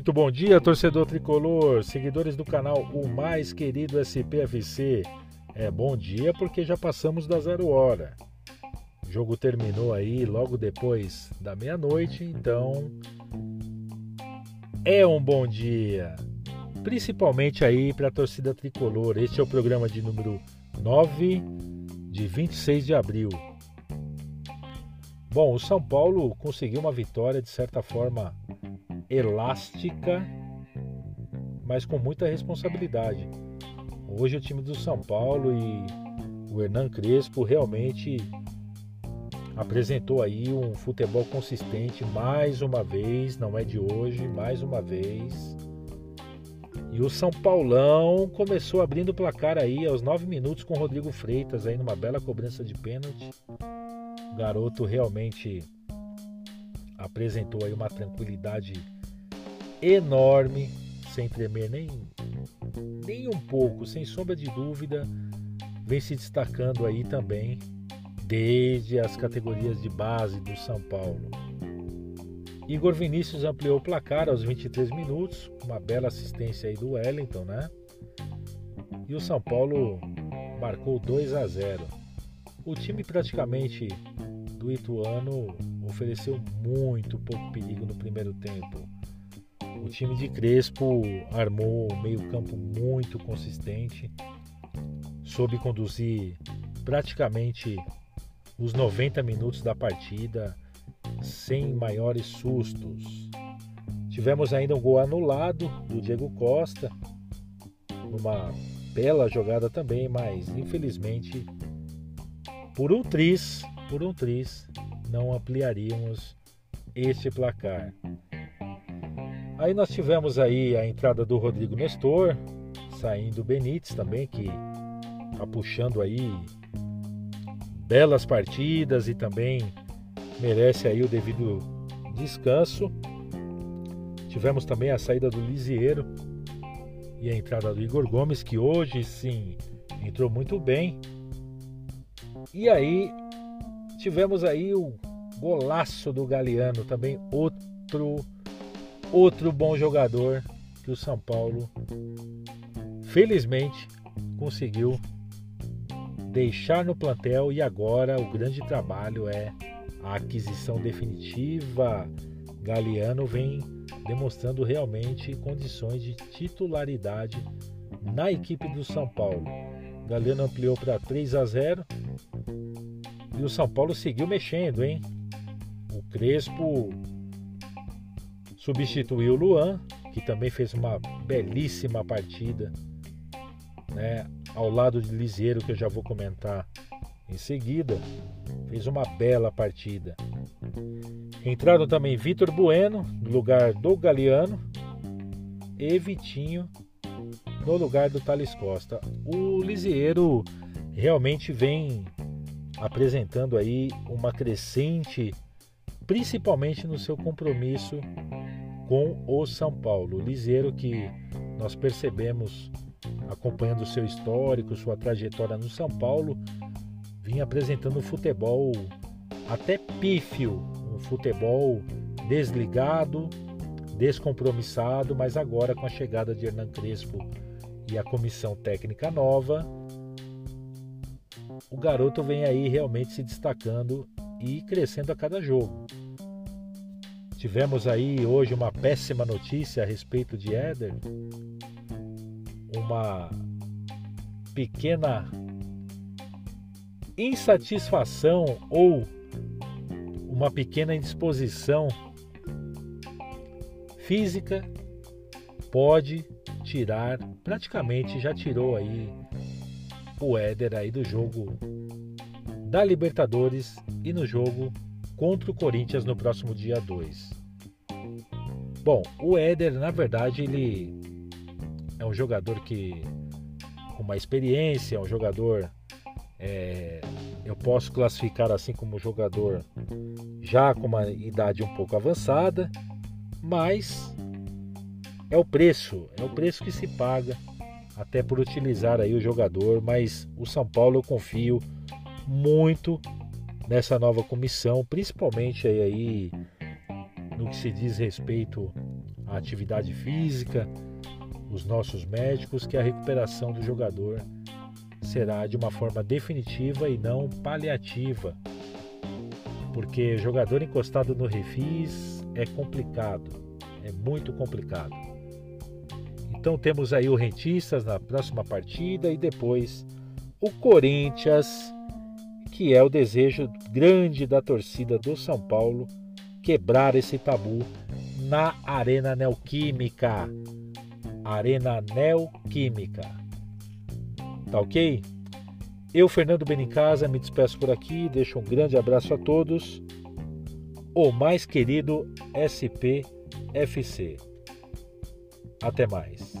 Muito bom dia, torcedor tricolor, seguidores do canal O Mais Querido SPFC. É bom dia porque já passamos da zero hora. O jogo terminou aí logo depois da meia-noite, então é um bom dia, principalmente aí para a torcida tricolor. Este é o programa de número 9 de 26 de abril. Bom, o São Paulo conseguiu uma vitória de certa forma elástica, mas com muita responsabilidade. Hoje o time do São Paulo e o Hernan Crespo realmente apresentou aí um futebol consistente mais uma vez, não é de hoje, mais uma vez. E o São Paulão começou abrindo o placar aí aos 9 minutos com o Rodrigo Freitas aí numa bela cobrança de pênalti. O garoto realmente apresentou aí uma tranquilidade enorme, sem tremer nem, nem um pouco, sem sombra de dúvida, vem se destacando aí também desde as categorias de base do São Paulo. Igor Vinícius ampliou o placar aos 23 minutos, uma bela assistência aí do Wellington, né? E o São Paulo marcou 2 a 0. O time praticamente do Ituano ofereceu muito pouco perigo no primeiro tempo. O time de Crespo armou um meio-campo muito consistente, soube conduzir praticamente os 90 minutos da partida sem maiores sustos. Tivemos ainda um gol anulado do Diego Costa, numa bela jogada também, mas infelizmente por um tris, por um tris, não ampliaríamos este placar. Aí nós tivemos aí a entrada do Rodrigo Nestor, saindo o Benítez também, que tá puxando aí belas partidas e também merece aí o devido descanso. Tivemos também a saída do Lisieiro e a entrada do Igor Gomes, que hoje sim entrou muito bem. E aí tivemos aí o golaço do Galeano, também outro outro bom jogador que o São Paulo felizmente conseguiu deixar no plantel e agora o grande trabalho é a aquisição definitiva. Galeano vem demonstrando realmente condições de titularidade na equipe do São Paulo. Galeano ampliou para 3 a 0 e o São Paulo seguiu mexendo, hein? O Crespo substituiu o Luan, que também fez uma belíssima partida, né? Ao lado de Liseiro, que eu já vou comentar em seguida, fez uma bela partida. Entraram também Vitor Bueno no lugar do Galeano e Vitinho no lugar do Thales Costa. O Lisieiro realmente vem apresentando aí uma crescente, principalmente no seu compromisso com o São Paulo. Liseiro que nós percebemos acompanhando seu histórico, sua trajetória no São Paulo, vinha apresentando um futebol até pífio, um futebol desligado, descompromissado, mas agora com a chegada de Hernan Crespo e a comissão técnica nova, o garoto vem aí realmente se destacando e crescendo a cada jogo. Tivemos aí hoje uma péssima notícia a respeito de Éder, uma pequena insatisfação ou uma pequena indisposição física pode tirar, praticamente já tirou aí o Éder aí do jogo da Libertadores e no jogo contra o Corinthians no próximo dia 2. Bom, o Éder, na verdade, ele é um jogador que com uma experiência, é um jogador é, eu posso classificar assim como jogador já com uma idade um pouco avançada, mas é o preço, é o preço que se paga até por utilizar aí o jogador, mas o São Paulo eu confio muito nessa nova comissão, principalmente aí, aí no que se diz respeito a atividade física, os nossos médicos, que a recuperação do jogador será de uma forma definitiva e não paliativa. Porque jogador encostado no refis é complicado, é muito complicado. Então temos aí o Rentistas na próxima partida e depois o Corinthians, que é o desejo grande da torcida do São Paulo quebrar esse tabu na Arena Neoquímica. Arena Neoquímica. Tá ok? Eu, Fernando Benincasa, me despeço por aqui, deixo um grande abraço a todos. O mais querido SPFC. Até mais.